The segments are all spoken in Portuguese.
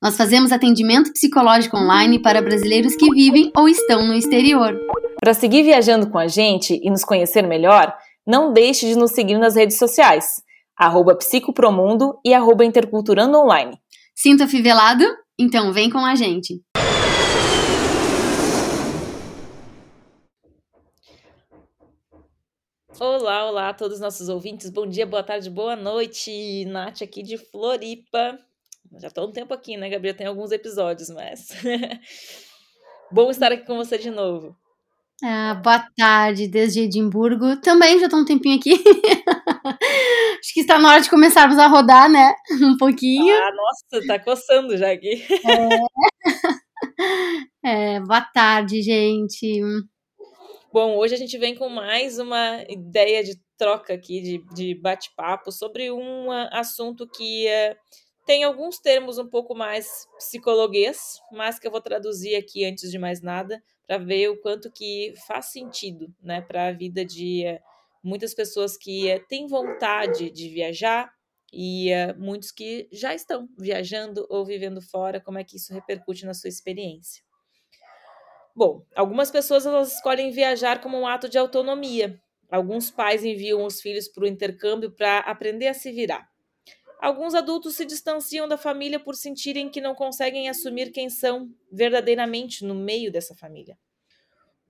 Nós fazemos atendimento psicológico online para brasileiros que vivem ou estão no exterior. Para seguir viajando com a gente e nos conhecer melhor, não deixe de nos seguir nas redes sociais, arroba psicopromundo e arroba interculturando online. Sinta fivelado? Então vem com a gente. Olá, olá a todos os nossos ouvintes. Bom dia, boa tarde, boa noite. Nath aqui de Floripa. Já estou um tempo aqui, né, Gabriel? Tem alguns episódios, mas. Bom estar aqui com você de novo. Ah, boa tarde, desde Edimburgo. Também já estou um tempinho aqui. Acho que está na hora de começarmos a rodar, né? Um pouquinho. Ah, nossa, tá coçando já aqui. É. é, boa tarde, gente. Bom, hoje a gente vem com mais uma ideia de troca aqui, de, de bate-papo, sobre um assunto que é tem alguns termos um pouco mais psicologuês, mas que eu vou traduzir aqui antes de mais nada, para ver o quanto que faz sentido, né, para a vida de uh, muitas pessoas que uh, têm vontade de viajar e uh, muitos que já estão viajando ou vivendo fora, como é que isso repercute na sua experiência. Bom, algumas pessoas elas escolhem viajar como um ato de autonomia. Alguns pais enviam os filhos para o intercâmbio para aprender a se virar. Alguns adultos se distanciam da família por sentirem que não conseguem assumir quem são verdadeiramente no meio dessa família.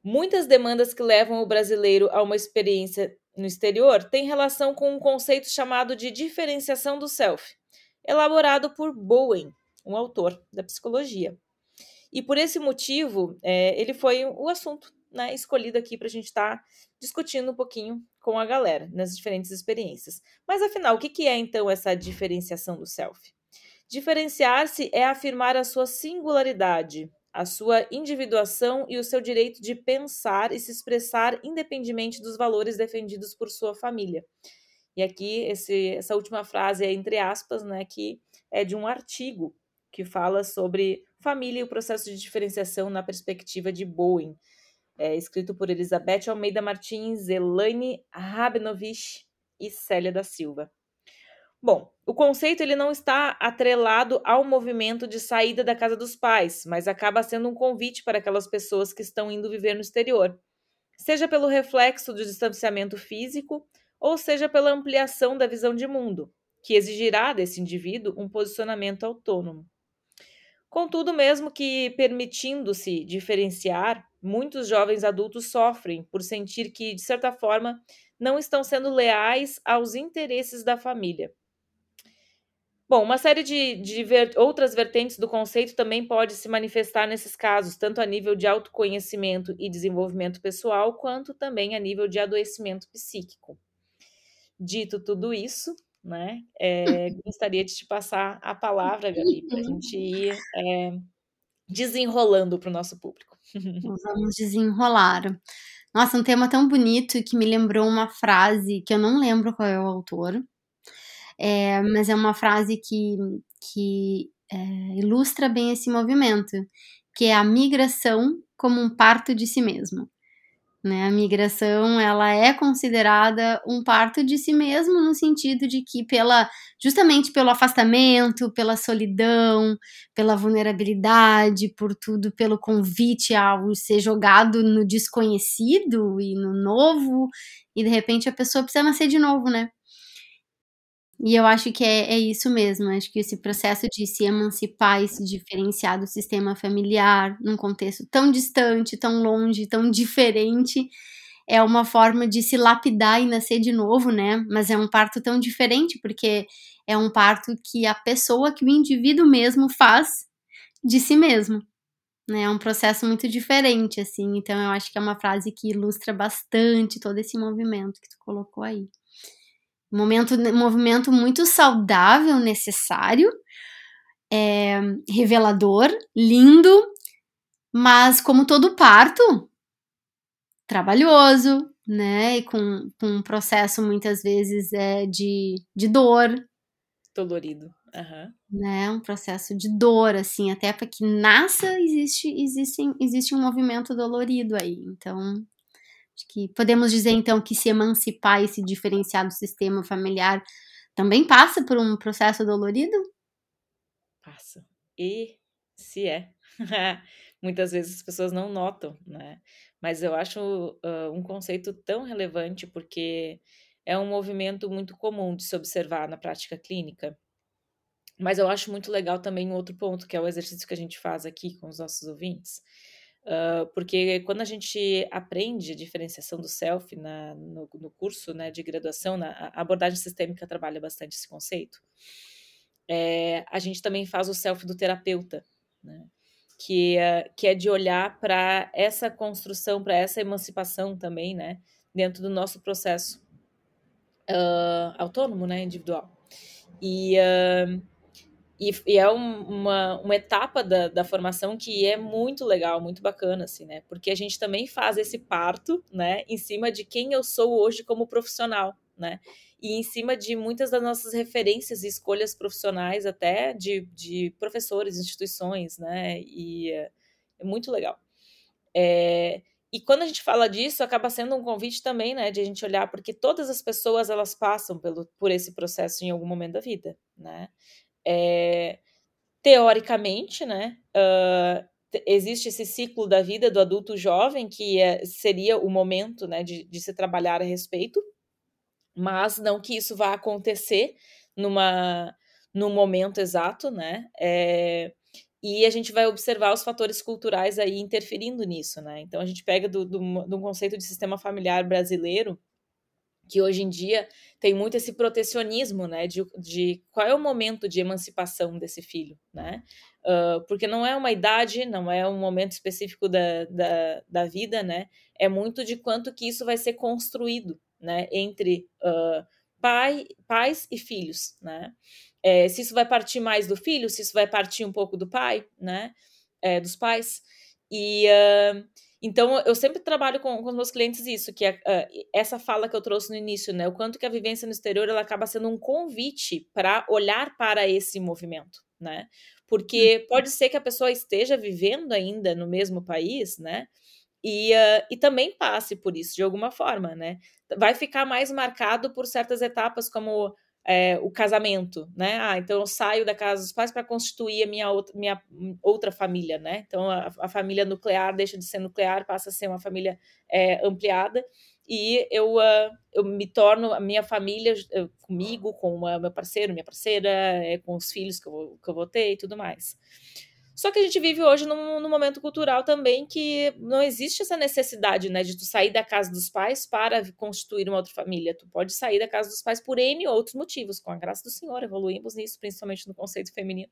Muitas demandas que levam o brasileiro a uma experiência no exterior têm relação com um conceito chamado de diferenciação do self, elaborado por Bowen, um autor da psicologia. E por esse motivo, é, ele foi o assunto né, escolhido aqui para a gente estar tá discutindo um pouquinho com a galera nas diferentes experiências. Mas afinal, o que, é então essa diferenciação do self? Diferenciar-se é afirmar a sua singularidade, a sua individuação e o seu direito de pensar e se expressar independentemente dos valores defendidos por sua família. E aqui esse, essa última frase é entre aspas, né, que é de um artigo que fala sobre família e o processo de diferenciação na perspectiva de Bowen, é, escrito por Elizabeth Almeida Martins, Elaine Rabinovich e Célia da Silva. Bom, o conceito ele não está atrelado ao movimento de saída da casa dos pais, mas acaba sendo um convite para aquelas pessoas que estão indo viver no exterior, seja pelo reflexo do distanciamento físico ou seja pela ampliação da visão de mundo, que exigirá desse indivíduo um posicionamento autônomo. Contudo, mesmo que permitindo-se diferenciar, muitos jovens adultos sofrem por sentir que, de certa forma, não estão sendo leais aos interesses da família. Bom, uma série de, de ver, outras vertentes do conceito também pode se manifestar nesses casos, tanto a nível de autoconhecimento e desenvolvimento pessoal, quanto também a nível de adoecimento psíquico. Dito tudo isso, né, é, gostaria de te passar a palavra, Gabi, para a gente ir é, desenrolando para o nosso público. Vamos desenrolar. Nossa, um tema tão bonito que me lembrou uma frase que eu não lembro qual é o autor, é, mas é uma frase que, que é, ilustra bem esse movimento, que é a migração como um parto de si mesmo. Né? A migração ela é considerada um parto de si mesmo no sentido de que pela justamente pelo afastamento, pela solidão, pela vulnerabilidade, por tudo, pelo convite ao ser jogado no desconhecido e no novo, e de repente a pessoa precisa nascer de novo, né? E eu acho que é, é isso mesmo. Acho que esse processo de se emancipar e se diferenciar do sistema familiar, num contexto tão distante, tão longe, tão diferente, é uma forma de se lapidar e nascer de novo, né? Mas é um parto tão diferente, porque é um parto que a pessoa, que o indivíduo mesmo faz de si mesmo. Né? É um processo muito diferente, assim. Então, eu acho que é uma frase que ilustra bastante todo esse movimento que tu colocou aí. Momento, movimento muito saudável, necessário, é, revelador, lindo, Mas como todo parto, trabalhoso, né, e com com um processo muitas vezes, eh, de de dor. Dolorido, aham. Né, um processo de dor, assim, até para que nasça existe existem existe um movimento dolorido aí, então, acho que podemos dizer então que se emancipar e se diferenciar do sistema familiar, também passa por um processo dolorido? Passa. E se é. Muitas vezes as pessoas não notam, né, mas eu acho, hã, um conceito tão relevante, porque é um movimento muito comum de se observar na prática clínica. Mas eu acho muito legal também um outro ponto, que é o exercício que a gente faz aqui com os nossos ouvintes, hã, porque quando a gente aprende a diferenciação do self na no no curso, né, de graduação, na a abordagem sistêmica trabalha bastante esse conceito, eh, a gente também faz o self do terapeuta, né, que é que é de olhar para essa construção, para essa emancipação também, né, dentro do nosso processo, hã, autônomo, né, individual. E, hã, e e é um uma uma etapa da da formação que é muito legal, muito bacana, assim, né, porque a gente também faz esse parto, né, em cima de quem eu sou hoje como profissional, né, e em cima de muitas das nossas referências e escolhas profissionais até de de professores, instituições, né, e é é muito legal. Eh, e quando a gente fala disso, acaba sendo um convite também, né, de a gente olhar, porque todas as pessoas elas passam pelo por esse processo em algum momento da vida, né. Eh, teoricamente, né, te existe esse ciclo da vida do adulto jovem que é seria o momento, né, de de se trabalhar a respeito, mas não que isso vá acontecer numa num momento exato, né, eh, e a gente vai observar os fatores culturais aí interferindo nisso, né. Então a gente pega do do um conceito de sistema familiar brasileiro, que hoje em dia tem muito esse protecionismo, né, de de qual é o momento de emancipação desse filho, né. Hã, porque não é uma idade, não é um momento específico da da da vida, né, é muito de quanto que isso vai ser construído, né, entre, hã, pai pais e filhos, né. Eh, se isso vai partir mais do filho, se isso vai partir um pouco do pai, né, eh, dos pais. E, hã, então eu sempre trabalho com com os meus clientes isso, que é, hã, essa fala que eu trouxe no início, né, o quanto que a vivência no exterior ela acaba sendo um convite pra olhar para esse movimento, né. Porque Uhum. pode ser que a pessoa esteja vivendo ainda no mesmo país, né, e, hã, e também passe por isso de alguma forma, né. Vai ficar mais marcado por certas etapas como, eh, o casamento, né, ah, então eu saio da casa dos pais pra constituir a minha outra minha outra família, né, então a a família nuclear deixa de ser nuclear, passa a ser uma família, eh, ampliada, e eu, hã, eu me torno a minha família j hã, comigo, com o meu parceiro, minha parceira, eh, com os filhos que eu que eu vou ter e tudo mais. Só que a gente vive hoje num num momento cultural também que não existe essa necessidade, né, de tu sair da casa dos pais para constituir uma outra família, tu pode sair da casa dos pais por N outros motivos, com a graça do Senhor evoluímos nisso, principalmente no conceito feminino.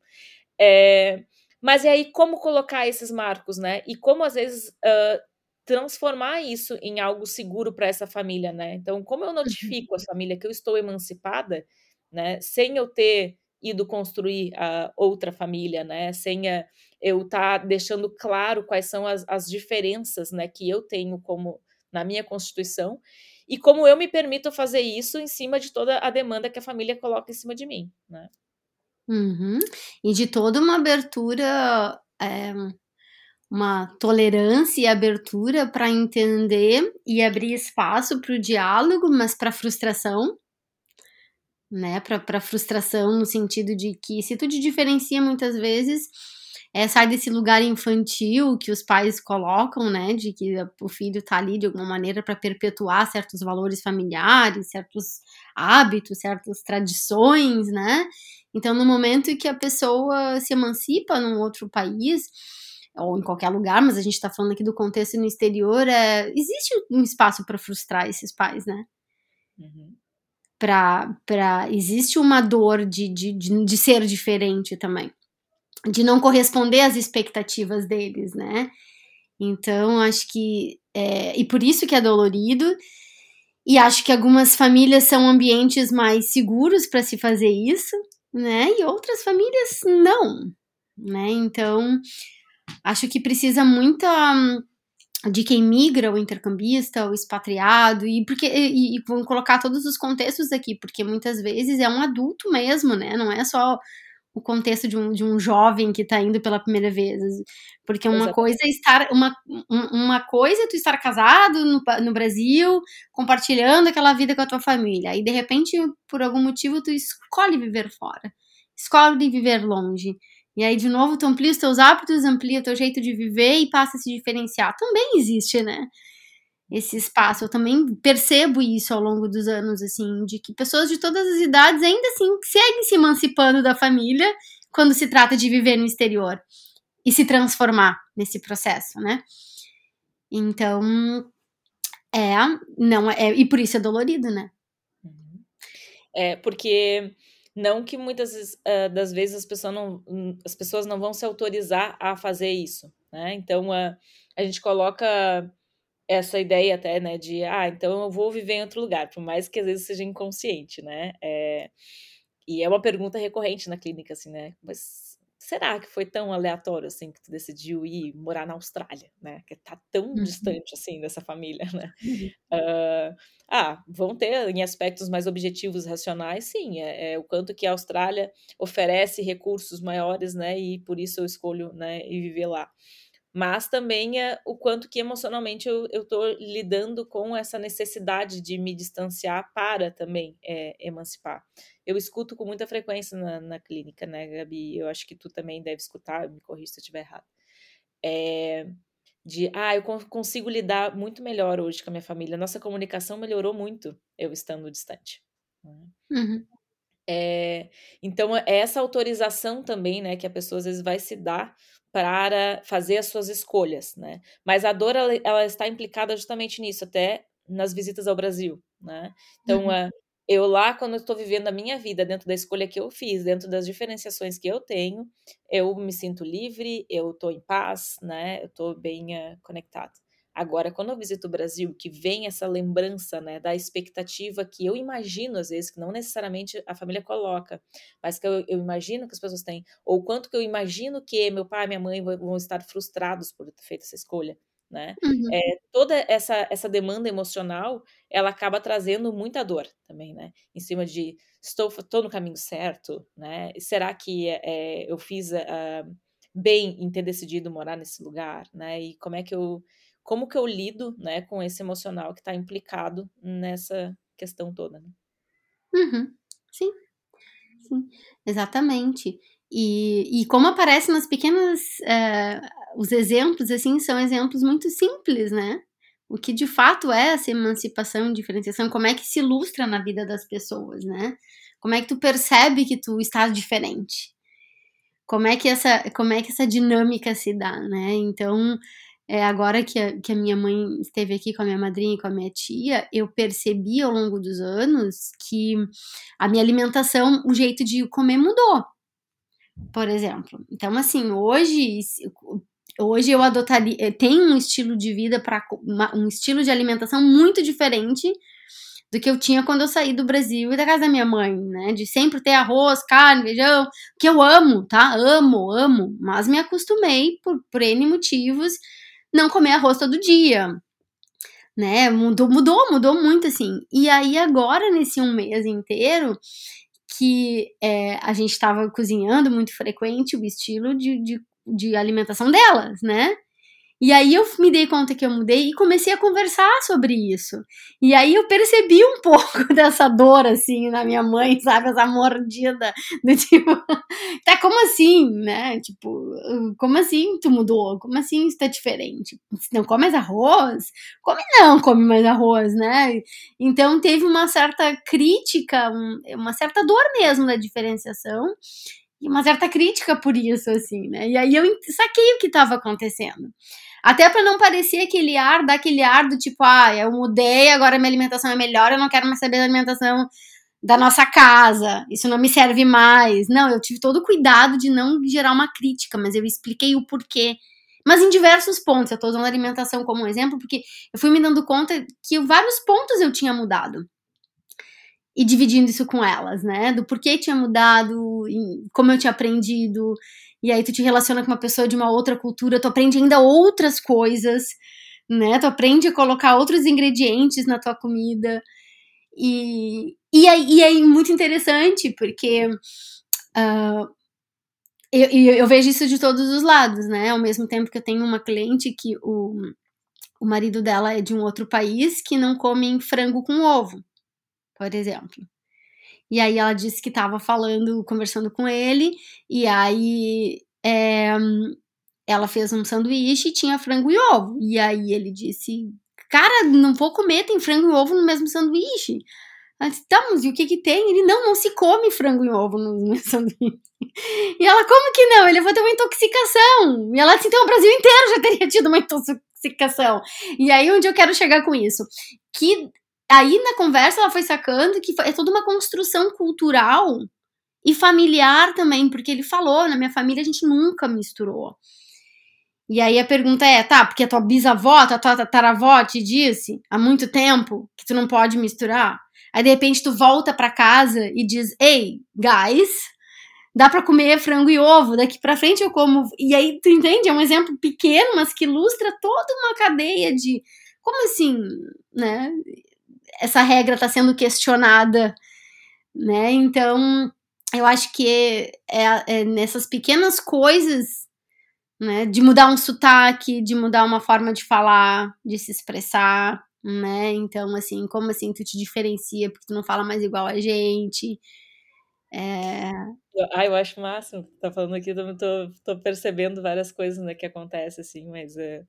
Eh, mas e aí como colocar esses marcos, né, e como às vezes, hã, transformar isso em algo seguro pra essa família, né. Então como eu Uhum. notifico a família que eu estou emancipada, né, sem eu ter ido construir a outra família, né, sem, eh, eu estar deixando claro quais são as as diferenças, né, que eu tenho como na minha constituição, e como eu me permito fazer isso em cima de toda a demanda que a família coloca em cima de mim, né. Uhum. E de toda uma abertura, eh, uma tolerância e abertura pra entender e abrir espaço para o diálogo, mas pra frustração né, pra frustração no sentido de que se tu te diferencia muitas vezes, eh, sai desse lugar infantil que os pais colocam, né, de que o filho tá ali de alguma maneira pra perpetuar certos valores familiares, certos hábitos, certas tradições, né. Então no momento que a pessoa se emancipa num outro país, ou em qualquer lugar, mas a gente tá falando aqui do contexto no exterior, eh, existe um espaço pra frustrar esses pais, né. Uhum. Pra pra existe uma dor de de de de ser diferente também, de não corresponder às expectativas deles, né. Então acho que, eh, e por isso que é dolorido, e acho que algumas famílias são ambientes mais seguros pra se fazer isso, né, e outras famílias não, né, então Acho que precisa muita de quem migra, o intercambista, o expatriado, e porque e, e vão colocar todos os contextos aqui, porque muitas vezes é um adulto mesmo, né? Não é só o contexto de um, de um jovem que está indo pela primeira vez. Porque uma Exatamente. coisa é estar. Uma, uma coisa é tu estar casado no, no Brasil, compartilhando aquela vida com a tua família. E de repente, por algum motivo, tu escolhe viver fora. Escolhe viver longe. E aí, de novo, tu amplia os teus hábitos, amplia o teu jeito de viver e passa a se diferenciar. Também existe, né? Esse espaço. Eu também percebo isso ao longo dos anos, assim, de que pessoas de todas as idades ainda assim seguem se emancipando da família quando se trata de viver no exterior e se transformar nesse processo, né? Então, é, não é, e por isso é dolorido, né? Uhum. É, porque não que muitas uh, das vezes as pessoas, não, as pessoas não vão se autorizar a fazer isso, né? Então, uh, a gente coloca essa ideia até, né, de, ah, então eu vou viver em outro lugar, por mais que às vezes seja inconsciente, né? É, e é uma pergunta recorrente na clínica, assim, né? Mas será que foi tão aleatório, assim, que tu decidiu ir morar na Austrália, né? Que tá tão uhum. distante, assim, dessa família, né? Uhum. Uh, ah, vão ter em aspectos mais objetivos racionais, sim, é, é, o quanto que a Austrália oferece recursos maiores, né, e por isso eu escolho, né, e viver lá. Mas também é o quanto que emocionalmente eu, tô lidando com essa necessidade de me distanciar para também é, emancipar. Eu escuto com muita frequência na, na clínica, né, Gabi? Eu acho que tu também deve escutar, me corrija se eu estiver errado. É, de ah, eu consigo lidar muito melhor hoje com a minha família. Nossa comunicação melhorou muito eu estando distante. Né? Uhum. É, então, é essa autorização também, né, que a pessoa às vezes vai se dar para fazer as suas escolhas, né? Mas a dor, ela, ela está implicada justamente nisso, até nas visitas ao Brasil, né? Então, uhum. uh, eu lá, quando estou vivendo a minha vida dentro da escolha que eu fiz, dentro das diferenciações que eu tenho, eu me sinto livre, eu estou em paz, né? Eu estou bem uh, conectado. Agora, quando eu visito o Brasil, que vem essa lembrança, né, da expectativa que eu imagino, às vezes, que não necessariamente a família coloca, mas que eu, eu imagino que as pessoas têm, ou quanto que eu imagino que meu pai e minha mãe vão estar frustrados por ter feito essa escolha né? Uhum. É, toda essa, essa demanda emocional, ela acaba trazendo muita dor também, né? Em cima de, estou, estou no caminho certo, né? Será que é, eu fiz uh, bem em ter decidido morar nesse lugar, né? E como é que eu, como que eu lido, né, com esse emocional que está implicado nessa questão toda, né? Uhum. Sim, sim, exatamente. E, e como aparece nas pequenas. Uh, os exemplos, assim, são exemplos muito simples, né? O que de fato é essa emancipação e diferenciação, como é que se ilustra na vida das pessoas, né? Como é que tu percebe que tu estás diferente? Como é que essa, como é que essa dinâmica se dá, né? Então, é, agora que a, que a minha mãe esteve aqui com a minha madrinha e com a minha tia, eu percebi ao longo dos anos que a minha alimentação, o jeito de comer mudou por exemplo. Então, assim, hoje, hoje eu adotaria, eh, tem um estilo de vida para um estilo de alimentação muito diferente do que eu tinha quando eu saí do Brasil e da casa da minha mãe, né? De sempre ter arroz, carne, feijão, que eu amo, tá? Amo, amo, mas me acostumei por, por N motivos não comer arroz todo dia. Né, mudou, mudou, mudou muito assim. E aí, agora, nesse um mês inteiro, que é, a gente estava cozinhando muito frequente o estilo de, de, de alimentação delas, né? E aí eu me dei conta que eu mudei e comecei a conversar sobre isso. E aí eu percebi um pouco dessa dor, assim, na minha mãe, sabe? Essa mordida do tipo, tá, como assim, né? Tipo, como assim tu mudou? Como assim isso tá diferente? Não come mais arroz? Come não, come mais arroz, né? Então teve uma certa crítica, uma certa dor mesmo da diferenciação e uma certa crítica por isso, assim, né? E aí eu saquei o que estava acontecendo. Até para não parecer aquele ar, daquele ar do tipo, ah, eu mudei, agora minha alimentação é melhor, eu não quero mais saber da alimentação da nossa casa, isso não me serve mais. Não, eu tive todo o cuidado de não gerar uma crítica, mas eu expliquei o porquê. Mas em diversos pontos, eu tô usando a alimentação como um exemplo, porque eu fui me dando conta que vários pontos eu tinha mudado e dividindo isso com elas, né? Do porquê tinha mudado, como eu tinha aprendido. E aí tu te relaciona com uma pessoa de uma outra cultura, tu aprende ainda outras coisas, né? Tu aprende a colocar outros ingredientes na tua comida. E, e, aí, e é muito interessante, porque uh, eu, eu, vejo isso de todos os lados, né? Ao mesmo tempo que eu tenho uma cliente que o, o marido dela é de um outro país que não come frango com ovo, por exemplo. E aí ela disse que estava falando, conversando com ele, e aí é, ela fez um sanduíche e tinha frango e ovo. E aí ele disse: Cara, não vou comer, tem frango e ovo no mesmo sanduíche. Ela disse, tá, mas e o que que tem? Ele, não, não se come frango e ovo no mesmo sanduíche. E ela, como que não? Ele vai ter uma intoxicação. E ela disse, então o Brasil inteiro já teria tido uma intoxicação. E aí onde eu quero chegar com isso? Que aí na conversa ela foi sacando que é toda uma construção cultural e familiar também, porque ele falou, na minha família a gente nunca misturou. E aí a pergunta é, tá, porque a tua bisavó, a tua tataravó te disse há muito tempo que tu não pode misturar. Aí de repente tu volta para casa e diz, ei, guys, dá para comer frango e ovo, daqui para frente eu como. E aí tu entende? É um exemplo pequeno, mas que ilustra toda uma cadeia de como assim, né? Essa regra está sendo questionada, né? Então, eu acho que é, é, nessas pequenas coisas né? De mudar um sotaque, de mudar uma forma de falar, de se expressar, né? Então, assim, como assim tu te diferencia porque tu não fala mais igual a gente? É... Ah, eu acho máximo. Tá falando aqui, tô, tô percebendo várias coisas né, que acontecem, assim, mas é...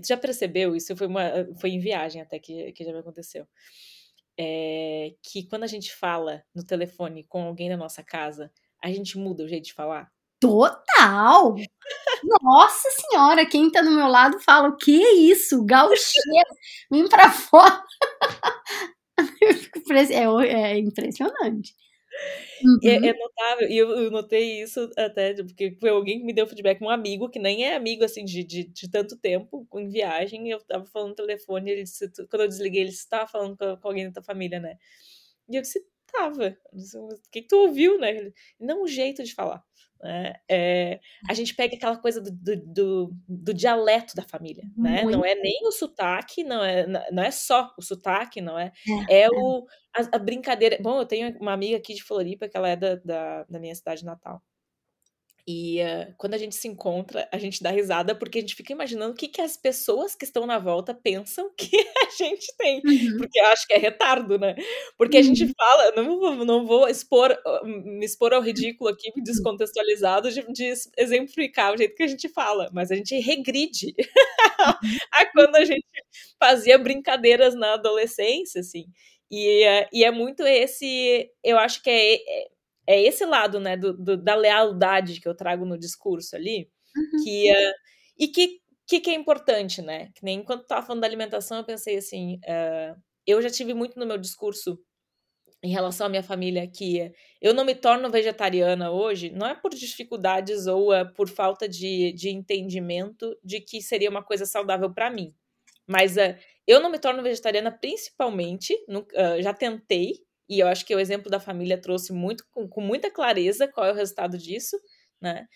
tu já percebeu? Isso foi, uma, foi em viagem até que, que já me aconteceu. É, que quando a gente fala no telefone com alguém na nossa casa, a gente muda o jeito de falar. Total! Nossa senhora, quem tá do meu lado fala: o que é isso? Gaucheiro, vem pra fora. é, é impressionante. Uhum. É, é, notável, e eu, eu, notei isso até, porque foi alguém que me deu feedback, um amigo, que nem é amigo, assim, de, de, de tanto tempo, em viagem, eu tava falando no telefone, ele disse, quando eu desliguei, ele disse, tava falando com, com alguém da tua família, né? E eu disse, tava. O que, que tu ouviu, né? Não o jeito de falar. Né? É, a gente pega aquela coisa do, do, do, do dialeto da família, né? Não é nem o sotaque, não é, não é só o sotaque, não é? É, é o, a, a, brincadeira. Bom, eu tenho uma amiga aqui de Floripa, que ela é da, da, da minha cidade natal. E uh, quando a gente se encontra, a gente dá risada porque a gente fica imaginando o que, que as pessoas que estão na volta pensam que a gente tem. Uhum. Porque eu acho que é retardo, né? Porque uhum. a gente uhum. fala, não vou, não vou expor, me expor ao ridículo aqui, descontextualizado, de, de exemplificar o jeito que a gente fala, mas a gente regride uhum. a quando a gente fazia brincadeiras na adolescência, assim. E, uh, e é muito esse, eu acho que é, é é esse lado, né, do, do, da lealdade que eu trago no discurso ali, uhum. que uh, e que, que, que é importante, né? Que nem enquanto estava falando da alimentação, eu pensei assim, uh, eu já tive muito no meu discurso em relação à minha família que eu não me torno vegetariana hoje, não é por dificuldades ou uh, por falta de, de entendimento de que seria uma coisa saudável para mim. Mas uh, eu não me torno vegetariana principalmente, no, uh, já tentei, e eu acho que o exemplo da família trouxe muito com, com muita clareza qual é o resultado disso, né?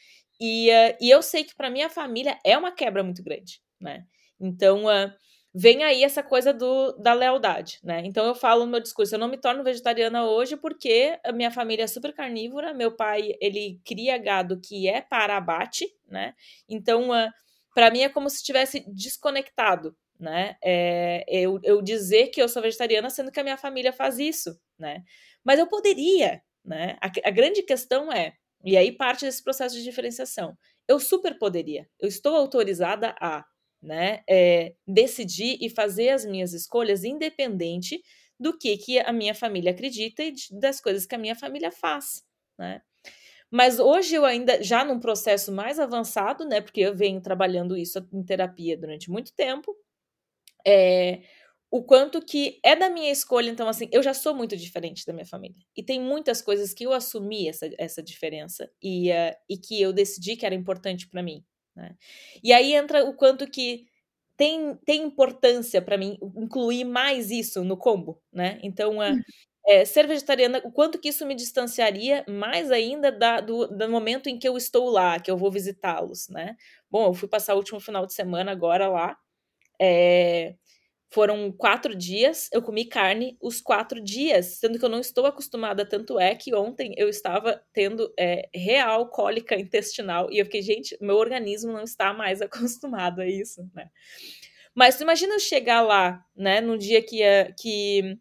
E, uh, e eu sei que para minha família é uma quebra muito grande, né? Então, uh, vem aí essa coisa do, da lealdade, né? Então eu falo no meu discurso, eu não me torno vegetariana hoje porque a minha família é super carnívora, meu pai, ele cria gado que é para abate, né? Então, uh, para mim é como se tivesse desconectado né? É, eu, eu dizer que eu sou vegetariana sendo que a minha família faz isso, né? Mas eu poderia, né? A, a grande questão é, e aí parte desse processo de diferenciação, eu super poderia, eu estou autorizada a, né? É, decidir e fazer as minhas escolhas independente do que, que a minha família acredita e de, das coisas que a minha família faz, né? Mas hoje eu ainda, já num processo mais avançado, né? Porque eu venho trabalhando isso em terapia durante muito tempo, é, o quanto que é da minha escolha, então, assim, eu já sou muito diferente da minha família. E tem muitas coisas que eu assumi essa, essa diferença e, uh, e que eu decidi que era importante para mim. Né? E aí entra o quanto que tem, tem importância para mim incluir mais isso no combo, né? Então, uh, é, ser vegetariana, o quanto que isso me distanciaria mais ainda da, do, do momento em que eu estou lá, que eu vou visitá-los, né? Bom, eu fui passar o último final de semana agora lá. É, foram quatro dias, eu comi carne os quatro dias, sendo que eu não estou acostumada. Tanto é que ontem eu estava tendo é, real cólica intestinal e eu fiquei, gente, meu organismo não está mais acostumado a isso, né? Mas tu imagina eu chegar lá, né, no dia que, que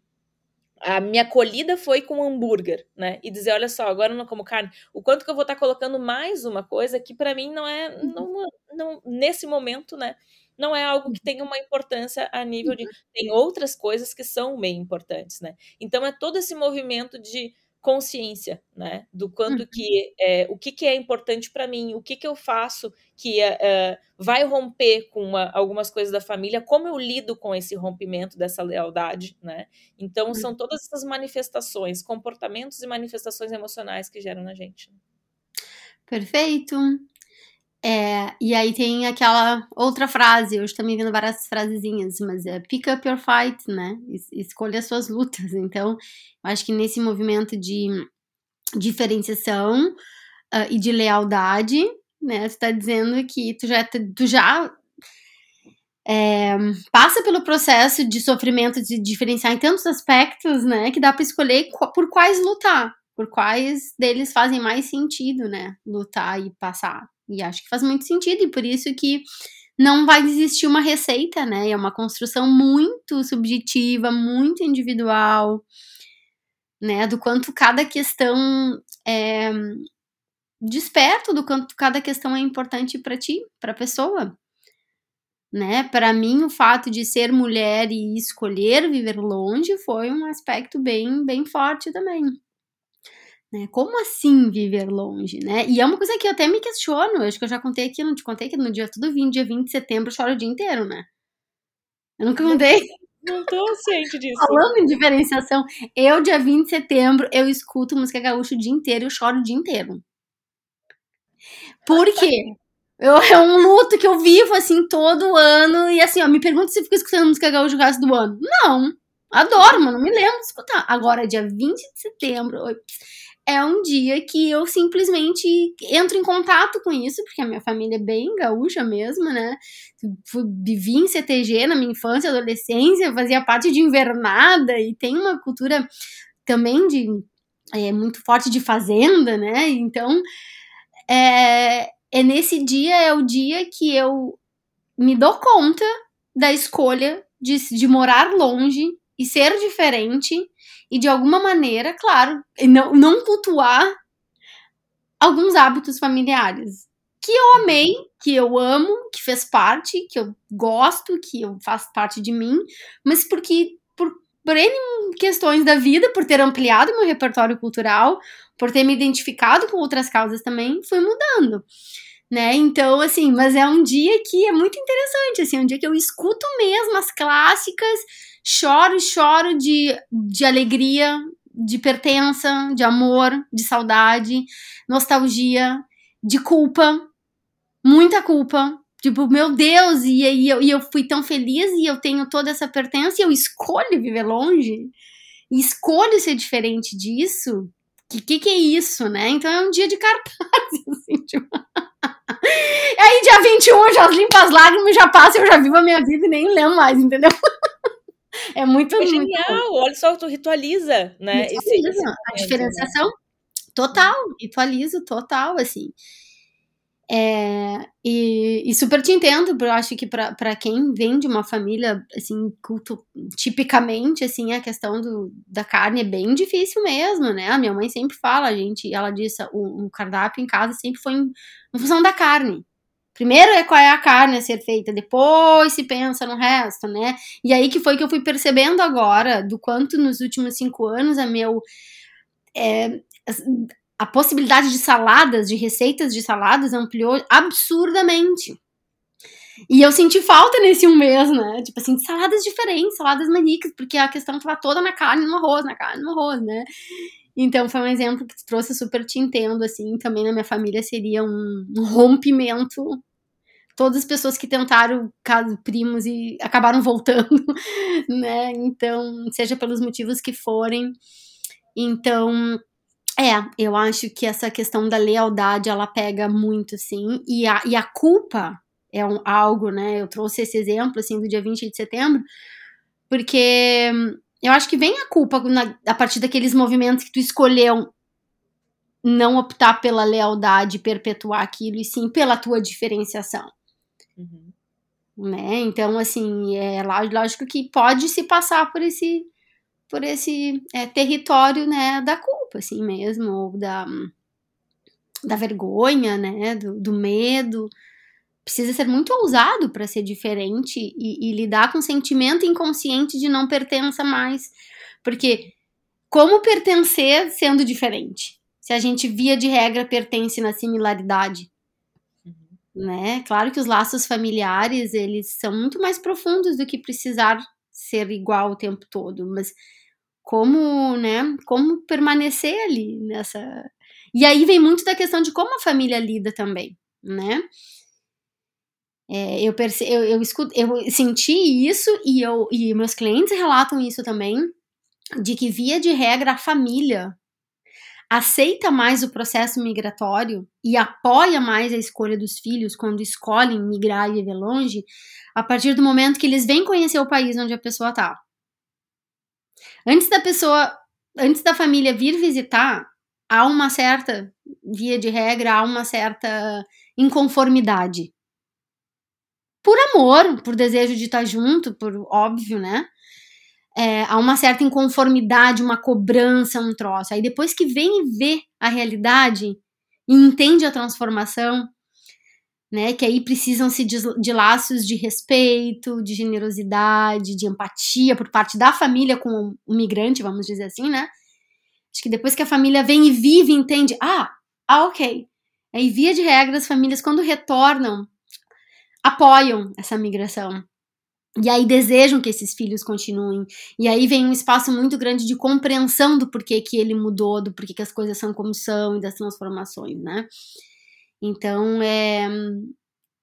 a minha acolhida foi com hambúrguer, né? E dizer, olha só, agora eu não como carne. O quanto que eu vou estar colocando mais uma coisa que para mim não é, não, não, nesse momento, né? Não é algo que uhum. tenha uma importância a nível de. Uhum. Tem outras coisas que são bem importantes, né? Então é todo esse movimento de consciência, né? Do quanto uhum. que é, o que, que é importante para mim, o que, que eu faço que é, vai romper com uma, algumas coisas da família, como eu lido com esse rompimento dessa lealdade, né? Então são uhum. todas essas manifestações, comportamentos e manifestações emocionais que geram na gente. Perfeito. É, e aí tem aquela outra frase, eu também vendo várias frasezinhas, mas é pick up your fight, né? Es escolha suas lutas. Então, acho que nesse movimento de diferenciação uh, e de lealdade, né? Tu tá dizendo que tu já, tu já é, passa pelo processo de sofrimento de diferenciar em tantos aspectos, né? Que dá para escolher por quais lutar, por quais deles fazem mais sentido, né? Lutar e passar. E acho que faz muito sentido, e por isso que não vai existir uma receita, né? É uma construção muito subjetiva, muito individual, né? Do quanto cada questão é desperto, do quanto cada questão é importante para ti, para a pessoa. Né? Para mim, o fato de ser mulher e escolher viver longe foi um aspecto bem, bem forte também. Né? Como assim viver longe, né? E é uma coisa que eu até me questiono, acho que eu já contei aqui, não te contei que no dia tudo 20, dia 20 de setembro eu choro o dia inteiro, né? Eu nunca contei. Não tô ciente disso. Falando em diferenciação, eu, dia 20 de setembro, eu escuto música gaúcha o dia inteiro e eu choro o dia inteiro. Por quê? Eu, é um luto que eu vivo, assim, todo ano. E assim, ó, me pergunta se eu fico escutando música gaúcha o resto do ano. Não. Adoro, mano. Não me lembro de escutar. Agora, dia 20 de setembro é um dia que eu simplesmente entro em contato com isso, porque a minha família é bem gaúcha mesmo, né? Vivi em CTG na minha infância, adolescência, fazia parte de invernada e tem uma cultura também de é, muito forte de fazenda, né? Então, é, é nesse dia, é o dia que eu me dou conta da escolha de, de morar longe e ser diferente e de alguma maneira, claro, não, não cultuar alguns hábitos familiares que eu amei, que eu amo, que fez parte, que eu gosto, que eu faz parte de mim, mas porque por, por N questões da vida, por ter ampliado meu repertório cultural, por ter me identificado com outras causas também, foi mudando. Né? Então, assim, mas é um dia que é muito interessante, assim, é um dia que eu escuto mesmo as clássicas choro e choro de, de alegria, de pertença, de amor, de saudade, nostalgia, de culpa, muita culpa. Tipo, meu Deus, e aí eu, e eu fui tão feliz e eu tenho toda essa pertença e eu escolho viver longe, e escolho ser diferente disso. Que, que que é isso, né? Então é um dia de cartaz, assim, tipo... aí dia 21 eu já limpo as lágrimas, já passo, eu já vivo a minha vida e nem lembro mais, entendeu? É muito é genial. Olha só, tu ritualiza, né? Ritualiza. Esse, esse a diferenciação total, ritualizo total, assim. É, e, e, super te entendo, eu acho que para quem vem de uma família, assim, culto, tipicamente, assim, a questão do, da carne é bem difícil mesmo, né? A minha mãe sempre fala, a gente, ela disse, o, o cardápio em casa sempre foi em, em função da carne. Primeiro é qual é a carne a ser feita, depois se pensa no resto, né? E aí que foi que eu fui percebendo agora do quanto nos últimos cinco anos a meu é, a possibilidade de saladas, de receitas de saladas ampliou absurdamente. E eu senti falta nesse um mês, né? Tipo assim, saladas diferentes, saladas mais ricas, porque a questão tava toda na carne no arroz, na carne no arroz, né? Então foi um exemplo que trouxe super te entendo, assim, também na minha família seria um, um rompimento todas as pessoas que tentaram, caso primos, e acabaram voltando, né? Então, seja pelos motivos que forem, Então, é, eu acho que essa questão da lealdade, ela pega muito, sim, e a, e a culpa é um, algo, né, eu trouxe esse exemplo, assim, do dia 20 de setembro, porque eu acho que vem a culpa na, a partir daqueles movimentos que tu escolheu não optar pela lealdade, perpetuar aquilo, e sim pela tua diferenciação. Uhum. Né? Então, assim, é lógico que pode se passar por esse por esse é, território, né, da culpa, assim mesmo, ou da, da vergonha, né, do, do medo. Precisa ser muito ousado para ser diferente e, e lidar com o sentimento inconsciente de não pertença mais. Porque como pertencer sendo diferente? Se a gente, via de regra, pertence na similaridade. Uhum. Né? Claro que os laços familiares, eles são muito mais profundos do que precisar ser igual o tempo todo, mas como, né, como permanecer ali nessa. E aí vem muito da questão de como a família lida também, né? É, eu, perce... eu, eu, escuto, eu senti isso e, eu, e meus clientes relatam isso também, de que, via de regra, a família aceita mais o processo migratório e apoia mais a escolha dos filhos quando escolhem migrar e viver longe, a partir do momento que eles vêm conhecer o país onde a pessoa está. Antes da pessoa, antes da família vir visitar, há uma certa, via de regra, há uma certa inconformidade. Por amor, por desejo de estar junto, por óbvio, né? É, há uma certa inconformidade, uma cobrança, um troço. Aí depois que vem e vê a realidade e entende a transformação, né? Que aí precisam-se de, de, laços de respeito, de generosidade, de empatia por parte da família com o migrante, vamos dizer assim, né? Acho que depois que a família vem e vive, entende, ah, ah, ok. Aí, via de regra, as famílias, quando retornam, apoiam essa migração. E aí desejam que esses filhos continuem. E aí vem um espaço muito grande de compreensão do porquê que ele mudou, do porquê que as coisas são como são e das transformações, né? Então, é,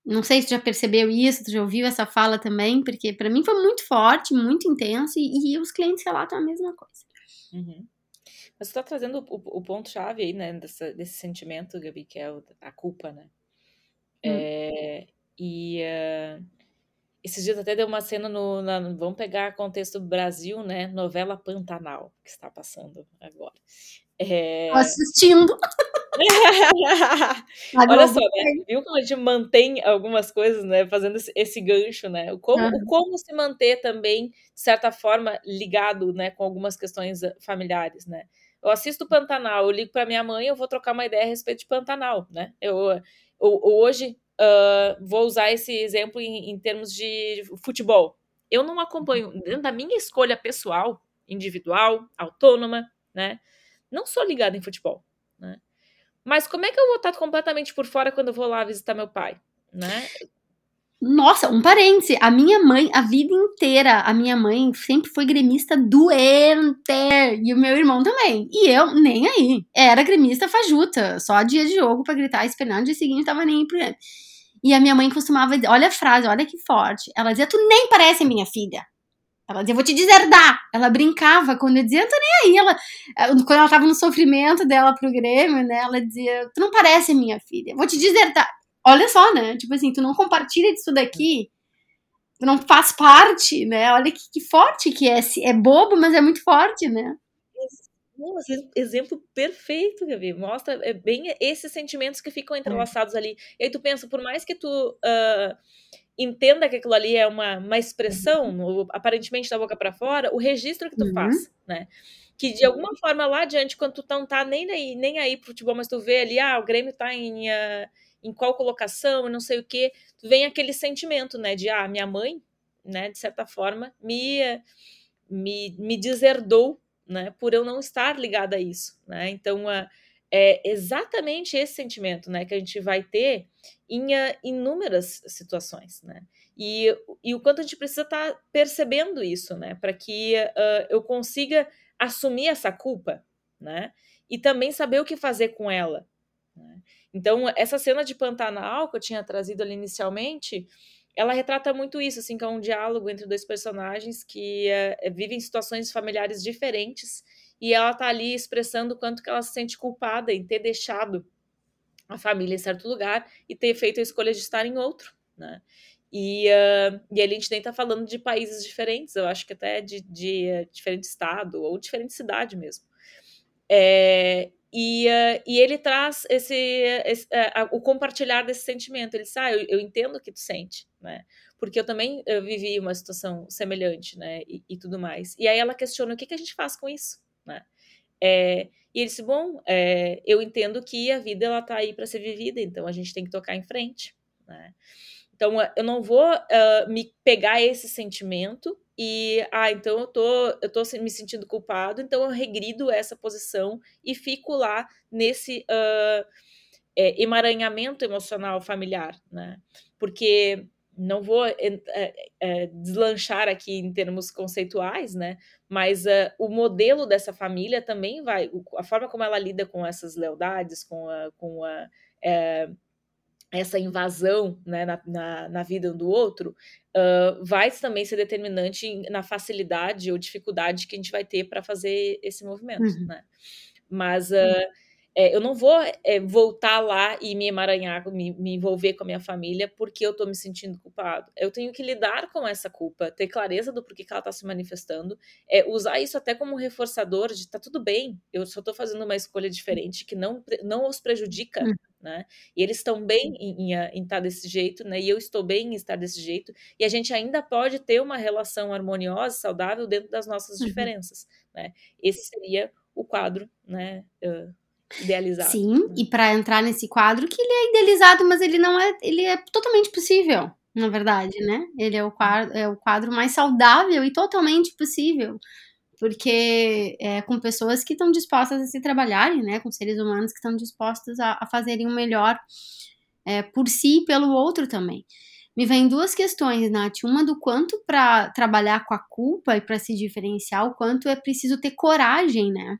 não sei se tu já percebeu isso, tu já ouviu essa fala também, porque para mim foi muito forte, muito intenso, e, e, os clientes relatam a mesma coisa. Uhum. Mas tu tá trazendo o, o ponto-chave aí, né, dessa, desse sentimento, Gabi, que é a culpa, né? Hum. É, e uh, esses dias até deu uma cena no, na, Vamos pegar contexto Brasil, né? Novela Pantanal, que está passando agora. É... Tô assistindo. Olha só, né? viu como a gente mantém algumas coisas, né? Fazendo esse gancho, né? O como, uhum. o como se manter também, de certa forma, ligado, né? Com algumas questões eh, familiares, né? Eu assisto Pantanal, eu ligo para minha mãe, eu vou trocar uma ideia a respeito de Pantanal, né? Eu, eu hoje uh, vou usar esse exemplo em, em termos de futebol. Eu não acompanho, dentro da minha escolha pessoal, individual, autônoma, né? Não sou ligada em futebol, né? Mas como é que eu vou estar completamente por fora quando eu vou lá visitar meu pai, né? Nossa, um parêntese. A minha mãe, a vida inteira, a minha mãe sempre foi gremista doente. E o meu irmão também. E eu, nem aí. Era gremista fajuta. Só dia de jogo pra gritar e esperar. No dia seguinte tava nem aí pro E a minha mãe costumava dizer: olha a frase, olha que forte. Ela dizia: Tu nem parece minha filha. Ela dizia, vou te deserdar. Ela brincava quando eu dizia, eu tô nem aí. Ela, eh, quando ela tava no sofrimento dela pro Grêmio, né? Ela dizia, tu não parece minha filha, vou te deserdar. Olha só, né? Tipo assim, tu não compartilha disso daqui, tu não faz parte, né? Olha que, que forte que é. É bobo, mas é muito forte, né? Exemplo perfeito, Gabi. Mostra é bem esses sentimentos que ficam entrelaçados é. ali. E aí tu pensa, por mais que tu uh, entenda que aquilo ali é uma, uma expressão, uhum. aparentemente da boca para fora, o registro que tu uhum. faz, né? Que de alguma forma lá adiante, quando tu não tá nem aí, nem aí pro futebol, mas tu vê ali, ah, o Grêmio tá em, uh, em qual colocação, não sei o quê, vem aquele sentimento, né? De, ah, minha mãe, né, de certa forma, me, me, me deserdou, né? Por eu não estar ligada a isso, né? Então, uh, é exatamente esse sentimento, né? Que a gente vai ter em uh, inúmeras situações, né? E, e o quanto a gente precisa estar tá percebendo isso, né? Para que uh, eu consiga assumir essa culpa, né? E também saber o que fazer com ela. Né? Então, essa cena de Pantanal que eu tinha trazido ali inicialmente, ela retrata muito isso, assim, que é um diálogo entre dois personagens que uh, vivem situações familiares diferentes e ela tá ali expressando o quanto que ela se sente culpada em ter deixado a família em certo lugar e ter feito a escolha de estar em outro, né? E, uh, e a gente nem tá falando de países diferentes, eu acho que até de, de uh, diferente estado ou diferente cidade mesmo. É, e, uh, e ele traz esse, esse uh, o compartilhar desse sentimento. Ele diz, ah, eu, eu, entendo o que tu sente, né? Porque eu também eu vivi uma situação semelhante, né? E, e, tudo mais. E aí ela questiona o que, que a gente faz com isso, né? É, e ele disse, bom, é, eu entendo que a vida ela tá aí para ser vivida, então a gente tem que tocar em frente, né? Então eu não vou uh, me pegar esse sentimento e, ah, então eu tô, eu tô me sentindo culpado, então eu regrido essa posição e fico lá nesse uh, é, emaranhamento emocional familiar, né? Porque não vou é, é, deslanchar aqui em termos conceituais, né? Mas uh, o modelo dessa família também vai, a forma como ela lida com essas lealdades, com a, com a essa invasão né, na, na, na, vida um do outro, uh, vai também ser determinante na facilidade ou dificuldade que a gente vai ter para fazer esse movimento. Uhum. Né? Mas uh, é, eu não vou é, voltar lá e me emaranhar, me, me, envolver com a minha família porque eu estou me sentindo culpado. Eu tenho que lidar com essa culpa, ter clareza do porquê que ela está se manifestando, é, usar isso até como um reforçador de tá tudo bem, eu só estou fazendo uma escolha diferente que não, não os prejudica. Uhum né? E eles estão bem em, em, em, estar desse jeito, né? E eu estou bem em estar desse jeito. E a gente ainda pode ter uma relação harmoniosa, saudável dentro das nossas uhum. diferenças, né? Esse seria o quadro, né? Uh, idealizado. Sim, né? e para entrar nesse quadro que ele é idealizado, mas ele não é, ele é totalmente possível, na verdade, né? Ele é o quadro, é o quadro mais saudável e totalmente possível porque é com pessoas que estão dispostas a se trabalharem, né, com seres humanos que estão dispostos a, a fazerem o melhor é, por si e pelo outro também. Me vem duas questões, Nath. Uma do quanto para trabalhar com a culpa e para se diferenciar, o quanto é preciso ter coragem, né?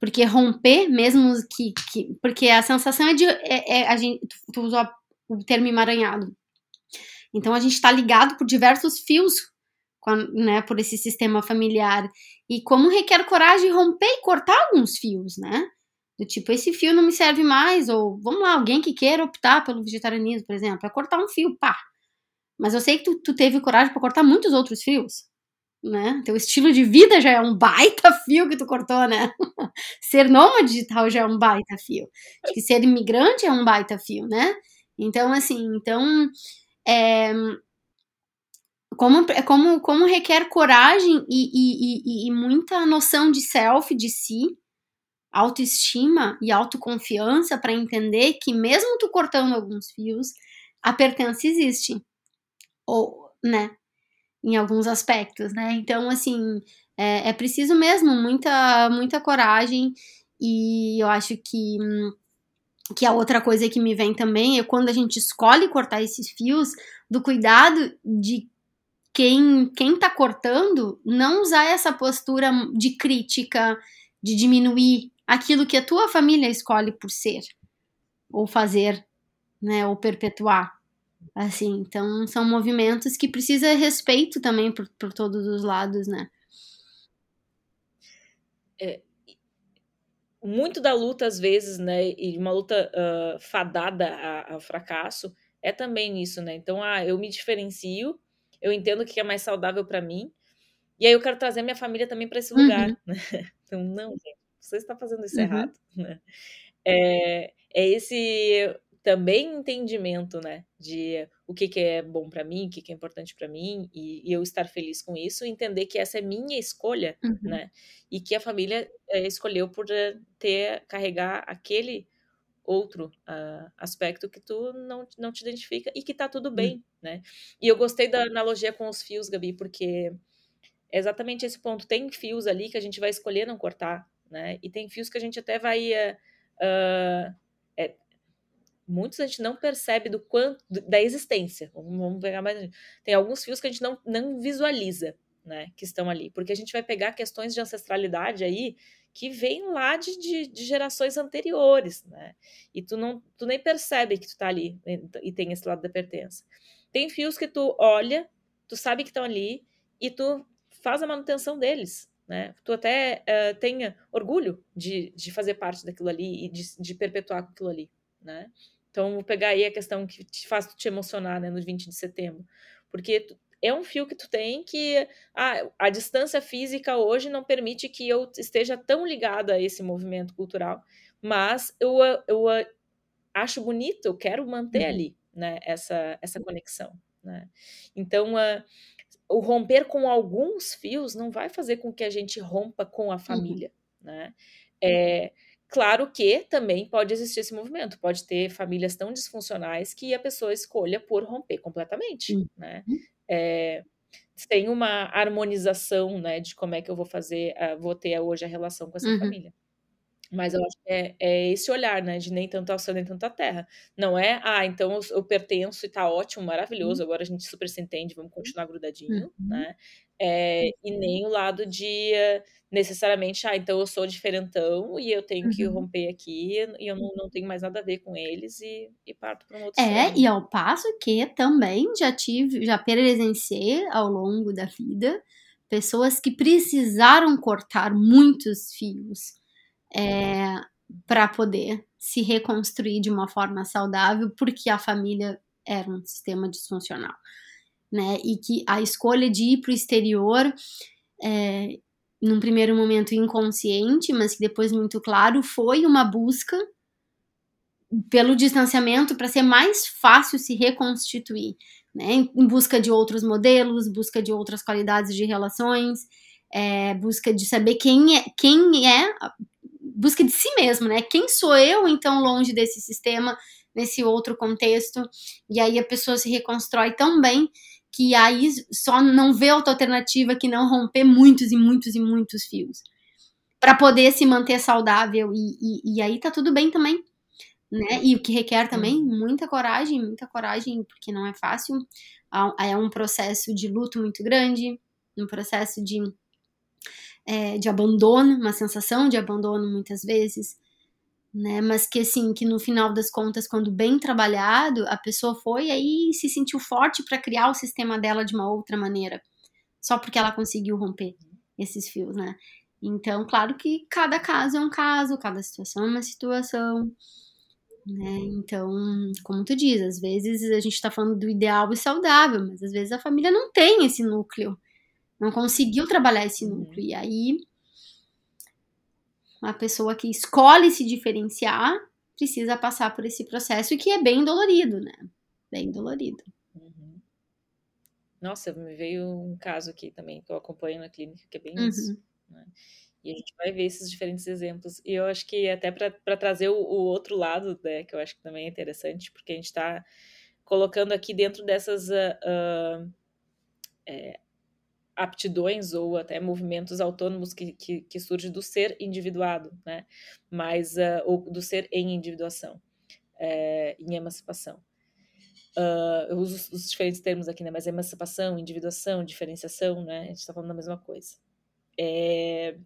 Porque romper, mesmo que. que porque a sensação é de. É, é a gente, tu, tu usou o termo emaranhado. Então a gente está ligado por diversos fios né, por esse sistema familiar. E como requer coragem romper e cortar alguns fios, né? Do tipo, esse fio não me serve mais, ou vamos lá, alguém que queira optar pelo vegetarianismo, por exemplo, é cortar um fio, pá. Mas eu sei que tu, tu teve coragem para cortar muitos outros fios, né? Teu estilo de vida já é um baita fio que tu cortou, né? ser nômade digital já é um baita fio. Acho que ser imigrante é um baita fio, né? Então, assim, então. É, como, é como, como requer coragem e, e, e, e muita noção de self, de si, autoestima e autoconfiança para entender que mesmo tu cortando alguns fios, a pertença existe. Ou, né? Em alguns aspectos, né? Então, assim, é, é preciso mesmo muita, muita coragem e eu acho que que a outra coisa que me vem também é quando a gente escolhe cortar esses fios, do cuidado de quem quem tá cortando não usar essa postura de crítica, de diminuir aquilo que a tua família escolhe por ser ou fazer, né, ou perpetuar. Assim, então são movimentos que precisa respeito também por, por todos os lados, né? É, muito da luta às vezes, né, e uma luta uh, fadada ao fracasso é também isso, né? Então, ah, eu me diferencio eu entendo o que é mais saudável para mim. E aí eu quero trazer minha família também para esse lugar. Uhum. Né? Então, não, gente, você está fazendo isso uhum. errado. Né? É, é esse também entendimento, né, de o que, que é bom para mim, o que, que é importante para mim, e, e, eu estar feliz com isso, entender que essa é minha escolha, uhum. né, e que a família é, escolheu por eh, ter carregar aquele outro uh, aspecto que tu não, não te identifica e que tá tudo hum. bem, né? E eu gostei da analogia com os fios, Gabi, porque é exatamente esse ponto. Tem fios ali que a gente vai escolher não cortar, né? E tem fios que a gente até vai. Uh, é, muitos a gente não percebe do quanto da existência. Vamos, vamos pegar mais. Tem alguns fios que a gente não, não visualiza, né? Que estão ali, porque a gente vai pegar questões de ancestralidade aí que vem lá de, de, de, gerações anteriores, né? E tu não, tu nem percebe que tu tá ali né, e tem esse lado da pertença. Tem fios que tu olha, tu sabe que estão ali e tu faz a manutenção deles, né? Tu até uh, tenha orgulho de, de fazer parte daquilo ali e de, de perpetuar aquilo ali, né? Então, vou pegar aí a questão que te faz te emocionar, né, no 20 de setembro. Porque tu, é um fio que tu tem que ah, a distância física hoje não permite que eu esteja tão ligada a esse movimento cultural, mas eu, eu, acho bonito, eu quero manter uhum. ali, né, essa, essa conexão, né? Então, uh, o romper com alguns fios não vai fazer com que a gente rompa com a uhum. família, uhum. né? É, claro que também pode existir esse movimento, pode ter famílias tão disfuncionais que a pessoa escolha por romper completamente, uhum. né? É, tem uma harmonização, né, de como é que eu vou fazer, uh, vou ter hoje a relação com essa uhum. família. Mas eu acho que é, é, esse olhar, né? De nem tanto ao céu, nem tanto à terra. Não é, ah, então eu, eu pertenço e tá ótimo, maravilhoso, uhum. agora a gente super se entende, vamos continuar grudadinho, uhum. né? É, e nem o lado de necessariamente, ah, então eu sou diferentão e eu tenho que uhum. romper aqui e eu não, não tenho mais nada a ver com eles e, e parto para um outro É, e ao passo que também já tive, já presenciei ao longo da vida pessoas que precisaram cortar muitos fios é, para poder se reconstruir de uma forma saudável, porque a família era um sistema disfuncional, né? E que a escolha de ir para o exterior, é, num primeiro momento inconsciente, mas que depois muito claro, foi uma busca pelo distanciamento para ser mais fácil se reconstituir, né? Em busca de outros modelos, busca de outras qualidades de relações, é, busca de saber quem é, quem é busca de si mesmo, né? Quem sou eu, então, longe desse sistema, nesse outro contexto? E aí a pessoa se reconstrói tão bem que aí só não vê outra alternativa que não romper muitos e muitos e muitos fios para poder se manter saudável e, e, e, aí tá tudo bem também, né? E o que requer também uhum. muita coragem, muita coragem, porque não é fácil, é um processo de luto muito grande, um processo de é, de abandono, uma sensação de abandono muitas vezes, né? Mas que assim, que no final das contas, quando bem trabalhado, a pessoa foi aí se sentiu forte para criar o sistema dela de uma outra maneira, só porque ela conseguiu romper esses fios, né? Então, claro que cada caso é um caso, cada situação é uma situação, né? Então, como tu diz, às vezes a gente está falando do ideal e saudável, mas às vezes a família não tem esse núcleo não conseguiu trabalhar esse uhum. núcleo. E aí, a pessoa que escolhe se diferenciar precisa passar por esse processo que é bem dolorido, né? Bem dolorido. Uhum. Nossa, me veio um caso aqui também que eu acompanho na clínica, que é bem uhum. isso. Né? E a gente vai ver esses diferentes exemplos. E eu acho que até para trazer o, o, outro lado, né, que eu acho que também é interessante, porque a gente está colocando aqui dentro dessas uh, uh, é, aptidões ou até movimentos autônomos que, que, que surge do ser individuado, né? Mas, uh, ou do ser em individuação, é, em emancipação. Uh, eu uso os, diferentes termos aqui, né? Mas emancipação, individuação, diferenciação, né? A gente está falando da mesma coisa. É...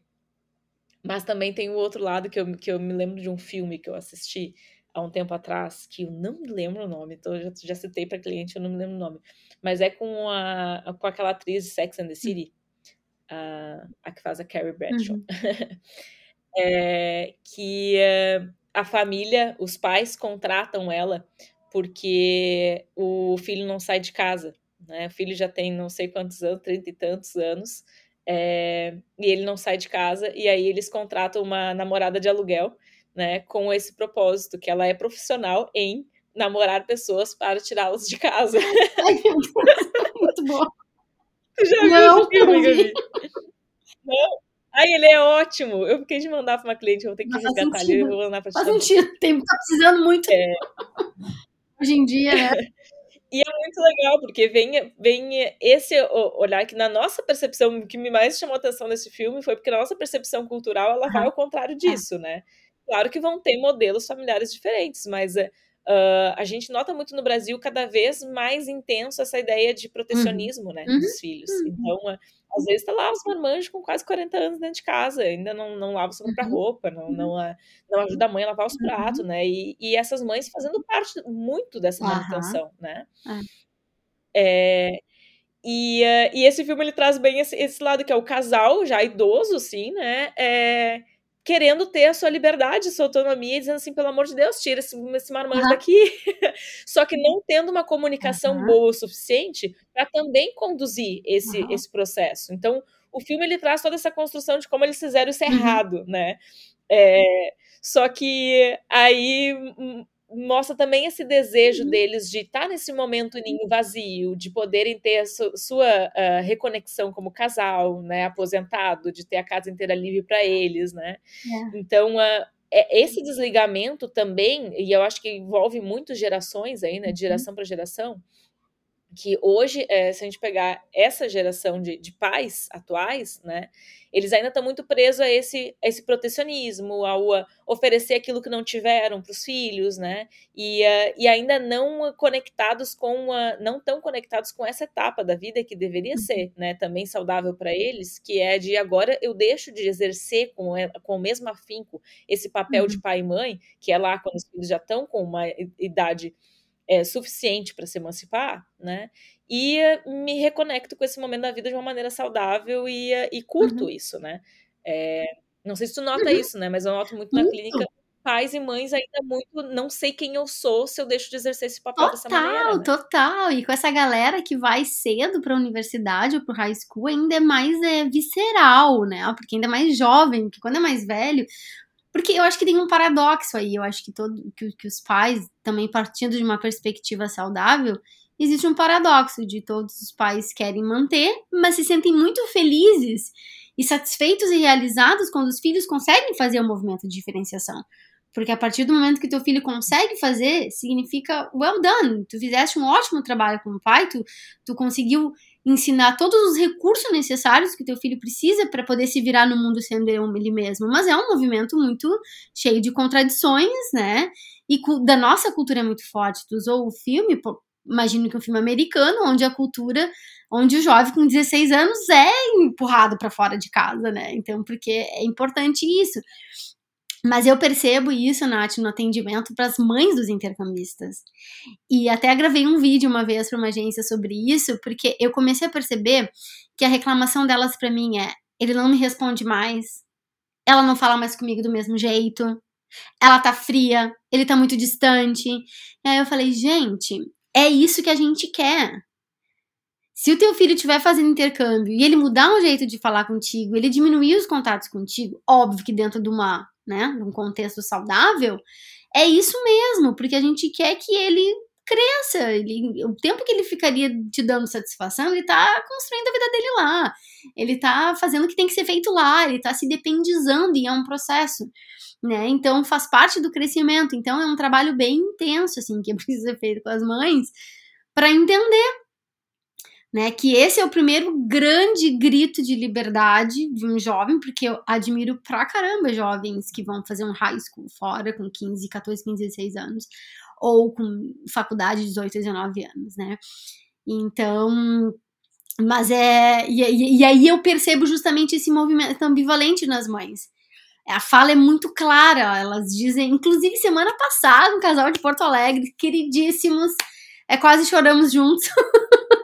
Mas também tem o outro lado que eu, que eu me lembro de um filme que eu assisti há um tempo atrás, que eu não me lembro o nome, então eu já, já citei para cliente, eu não me lembro o nome mas é com, a, com aquela atriz de Sex and the City, a, a que faz a Carrie Bradshaw, uhum. é, que uh, a família, os pais contratam ela porque o filho não sai de casa, né? O filho já tem não sei quantos anos, trinta e tantos anos, é, e ele não sai de casa, e aí eles contratam uma namorada de aluguel, né, com esse propósito, que ela é profissional em namorar pessoas para tirá-las de casa. Ai, meu Deus, muito bom. Tu já não, viu esse filme, Não? Ai, ele é ótimo. Eu fiquei de mandar para uma cliente, eu vou ter que Não, resgatar ele, eu vou mandar para Faz sentido, tem, tá precisando muito. É. Hoje em dia, né? E é muito legal, porque vem, vem esse olhar que na nossa percepção, o que me mais chamou a atenção nesse filme foi porque na nossa percepção cultural, ela vai ao contrário disso, né? Claro que vão ter modelos familiares diferentes, mas é, Uh, a gente nota muito no Brasil cada vez mais intenso essa ideia de protecionismo, uhum. né, uhum. dos filhos. Uhum. Então, uh, às vezes tá lá os marmanjos com quase 40 anos dentro de casa, ainda não, não lava sua própria uhum. roupa, não, não, uh, não ajuda a mãe a lavar os uhum. pratos, né, e, e essas mães fazendo parte muito dessa manutenção, né. É. É, E, uh, e esse filme ele traz bem esse, esse, lado que é o casal, já idoso, sim, né? É, querendo ter a sua liberdade, sua autonomia, dizendo assim, pelo amor de Deus, tira esse, esse marmanjo uhum. daqui. Só que não tendo uma comunicação uhum. boa o suficiente para também conduzir esse, uhum. esse processo. Então, o filme ele traz toda essa construção de como eles fizeram isso uhum. errado, né? É, só que aí hum, mostra também esse desejo uhum. deles de estar nesse momento ninho vazio, de poderem ter a su sua uh, reconexão como casal, né, aposentado, de ter a casa inteira livre para eles, né? É. Então, uh, esse desligamento também, e eu acho que envolve muitas gerações aí, né, de uhum. geração para geração, que hoje, é, se a gente pegar essa geração de, de pais atuais, né, eles ainda estão muito presos a esse, a esse protecionismo, ao a oferecer aquilo que não tiveram para os filhos, né, e, uh, e ainda não conectados com, a, não tão conectados com essa etapa da vida que deveria uhum. ser, né, também saudável para eles, que é de agora eu deixo de exercer com, com o mesmo afinco esse papel uhum. de pai e mãe, que é lá quando os filhos já estão com uma idade é, suficiente para se emancipar, né? E me reconecto com esse momento da vida de uma maneira saudável e, e curto uhum. isso, né? É, não sei se tu nota uhum. isso, né? Mas eu noto muito, na clínica pais e mães ainda muito não sei quem eu sou se eu deixo de exercer esse papel total, dessa maneira. Né? Total, E com essa galera que vai cedo para a universidade ou para o high school, ainda é mais é, visceral, né? Porque ainda é mais jovem, que quando é mais velho, porque eu acho que tem um paradoxo aí, eu acho que, todo, que, que os pais, também partindo de uma perspectiva saudável, existe um paradoxo de todos os pais querem manter, mas se sentem muito felizes e satisfeitos e realizados quando os filhos conseguem fazer o movimento de diferenciação. Porque a partir do momento que teu filho consegue fazer, significa well done. Tu fizeste um ótimo trabalho como pai, tu, tu conseguiu ensinar todos os recursos necessários que teu filho precisa para poder se virar no mundo sendo ele mesmo. Mas é um movimento muito cheio de contradições, né? E da nossa cultura é muito forte. Tu usou o filme, pô, imagino que é um filme americano, onde a cultura, onde o jovem com 16 anos é empurrado para fora de casa, né? Então, porque é importante isso. Mas eu percebo isso, Nath, no atendimento para as mães dos intercambistas. E até gravei um vídeo uma vez para uma agência sobre isso, porque eu comecei a perceber que a reclamação delas para mim é: ele não me responde mais, ela não fala mais comigo do mesmo jeito, ela tá fria, ele tá muito distante. E aí eu falei: gente, é isso que a gente quer. Se o teu filho estiver fazendo intercâmbio e ele mudar um jeito de falar contigo, ele diminuir os contatos contigo, óbvio que dentro de uma né, num contexto saudável, é isso mesmo, porque a gente quer que ele cresça, ele, o tempo que ele ficaria te dando satisfação, ele tá construindo a vida dele lá, ele tá fazendo o que tem que ser feito lá, ele tá se dependizando e é um processo, né, então faz parte do crescimento, então é um trabalho bem intenso, assim, que precisa ser feito com as mães, para entender né? Que esse é o primeiro grande grito de liberdade de um jovem, porque eu admiro pra caramba jovens que vão fazer um high school fora com 15, 14, 15, 16 anos, ou com faculdade de 18, 19 anos, né? Então, mas é. E, e, aí eu percebo justamente esse movimento ambivalente nas mães. A fala é muito clara, elas dizem, inclusive semana passada, um casal de Porto Alegre, queridíssimos, é quase choramos juntos.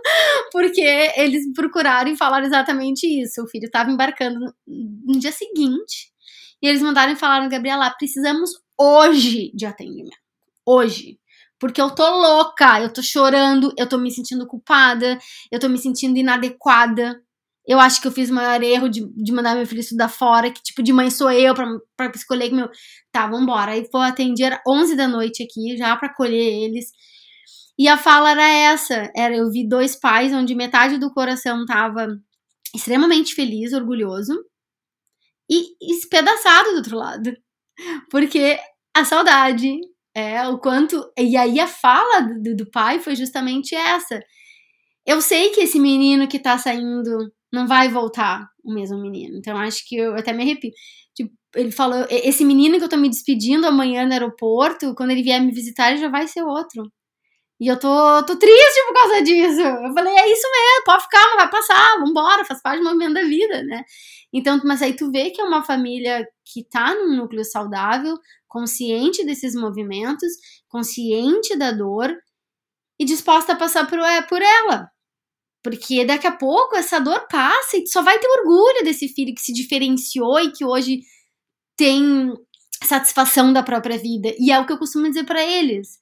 porque eles procuraram e falaram exatamente isso. O filho estava embarcando no, dia seguinte e eles mandaram e falaram, Gabriela, precisamos hoje de atendimento. Hoje. Porque eu tô louca, eu tô chorando, eu tô me sentindo culpada, eu tô me sentindo inadequada. Eu acho que eu fiz o maior erro de, de mandar meu filho estudar fora, que tipo de mãe sou eu pra, pra escolher meu. Tá, vambora. Aí foi atender 11 da noite aqui, já pra colher eles. E a fala era essa, era eu vi dois pais onde metade do coração tava extremamente feliz, orgulhoso e espedaçado do outro lado. Porque a saudade é o quanto e aí a fala do, do pai foi justamente essa. Eu sei que esse menino que tá saindo não vai voltar o mesmo menino. Então acho que eu até me arrepio. Tipo, ele falou: esse menino que eu tô me despedindo amanhã no aeroporto, quando ele vier me visitar, ele já vai ser outro. E eu tô, tô triste por causa disso. Eu falei, é isso mesmo, pode ficar, não vai passar, vambora, faz parte do movimento da vida, né? Então, mas aí tu vê que é uma família que tá num núcleo saudável, consciente desses movimentos, consciente da dor e disposta a passar por, é, por ela. Porque daqui a pouco essa dor passa e tu só vai ter orgulho desse filho que se diferenciou e que hoje tem satisfação da própria vida. E é o que eu costumo dizer para eles.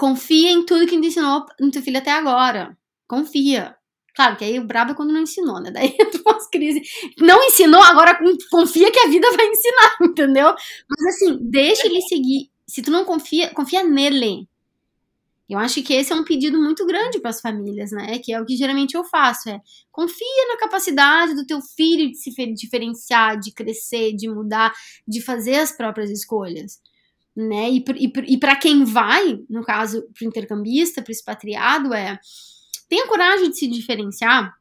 Confia em tudo que ensinou no teu filho até agora. Confia. Claro que aí o brabo é quando não ensinou, né? Daí tu faz crise. Não ensinou, agora confia que a vida vai ensinar, entendeu? Mas assim, deixa ele seguir. Se tu não confia, confia nele. Eu acho que esse é um pedido muito grande para as famílias, né? Que é o que geralmente eu faço, é confia na capacidade do teu filho de se diferenciar, de crescer, de mudar, de fazer as próprias escolhas, né? E, e, e para quem vai, no caso, para o intercambista, para o expatriado, é tenha coragem de se diferenciar,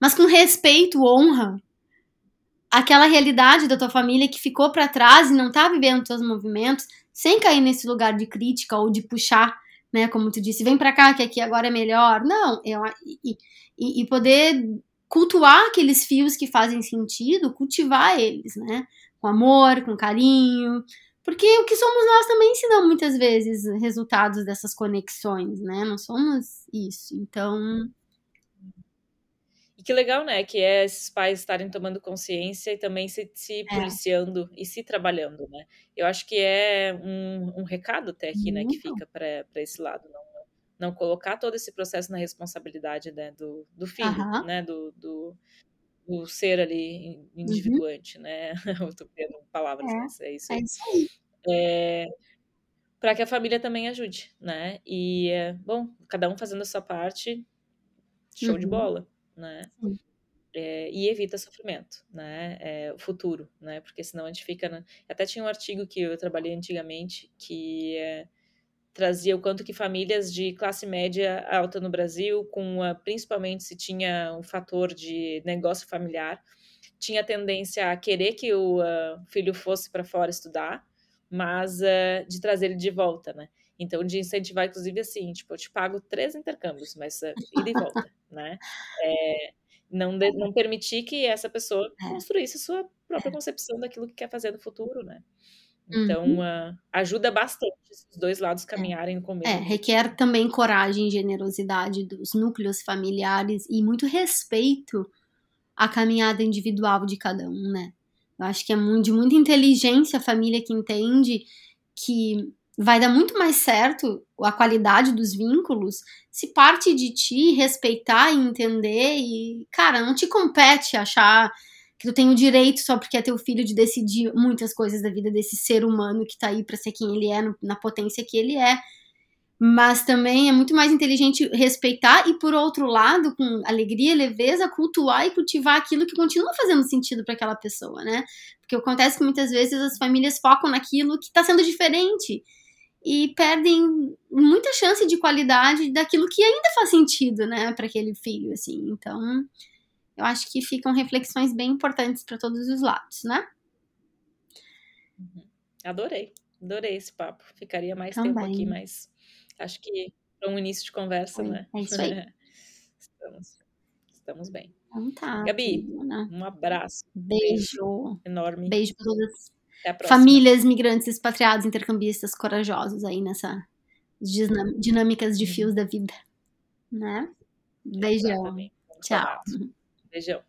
mas com respeito, honra aquela realidade da tua família que ficou para trás e não tá vivendo teus movimentos, sem cair nesse lugar de crítica ou de puxar né? Como tu disse, vem para cá que aqui agora é melhor. Não, eu, e, e, e, poder cultuar aqueles fios que fazem sentido, cultivar eles, né? Com amor, com carinho. Porque o que somos nós também ensinamos muitas vezes resultados dessas conexões, né? Não somos isso. Então, que legal, né? Que é esses pais estarem tomando consciência e também se, se é. policiando e se trabalhando, né? Eu acho que é um, um recado até aqui, né, que fica para esse lado. Não, não colocar todo esse processo na responsabilidade né, do, do filho, né? Do, do, do ser ali Uhum. individuante, né? Eu tô tendo palavras, É, mas é isso é isso aí. É, para que a família também ajude, né? E, é, bom, cada um fazendo a sua parte, show de Uhum. bola, né? Sim. É, e evita sofrimento, né? É, o futuro, né? Porque senão a gente fica. Na... Até tinha um artigo que eu trabalhei antigamente que é, trazia o quanto que famílias de classe média alta no Brasil, com a, principalmente se tinha um fator de negócio familiar, tinha tendência a querer que o uh, filho fosse para fora estudar, mas uh, de trazer ele de volta, né? Então, de incentivar, inclusive, assim, tipo, eu te pago três intercâmbios, mas uh, ida e volta, né? É, não, de, não permitir que essa pessoa É. construísse sua própria concepção daquilo que quer fazer no futuro, né? Então, Uhum. uh, ajuda bastante os dois lados caminharem com o É, mesmo requer também coragem e generosidade dos núcleos familiares e muito respeito à caminhada individual de cada um, né? Eu acho que é muito, de muita inteligência a família que entende que vai dar muito mais certo a qualidade dos vínculos se parte de ti respeitar e entender e, cara, não te compete achar que tu tem o direito só porque é teu filho de decidir muitas coisas da vida desse ser humano que tá aí para ser quem ele é, no, na potência que ele é. Mas também é muito mais inteligente respeitar e, por outro lado, com alegria, leveza, cultuar e cultivar aquilo que continua fazendo sentido para aquela pessoa, né? Porque acontece que muitas vezes as famílias focam naquilo que está sendo diferente e perdem muita chance de qualidade daquilo que ainda faz sentido, né, para aquele filho, assim. Então, eu acho que ficam reflexões bem importantes para todos os lados, né? Uhum. Adorei, adorei esse papo. Ficaria mais tempo aqui, Também. mas acho que para um início de conversa, Foi, né? é isso aí. estamos, estamos bem. Então tá, Gabi, um abraço Beijo. enorme. Beijo para todas Até a próxima. famílias, migrantes, expatriados, intercambistas corajosos aí nessa dinâmicas de Uhum. fios da vida, né? Beijão. Tchau. Beijão.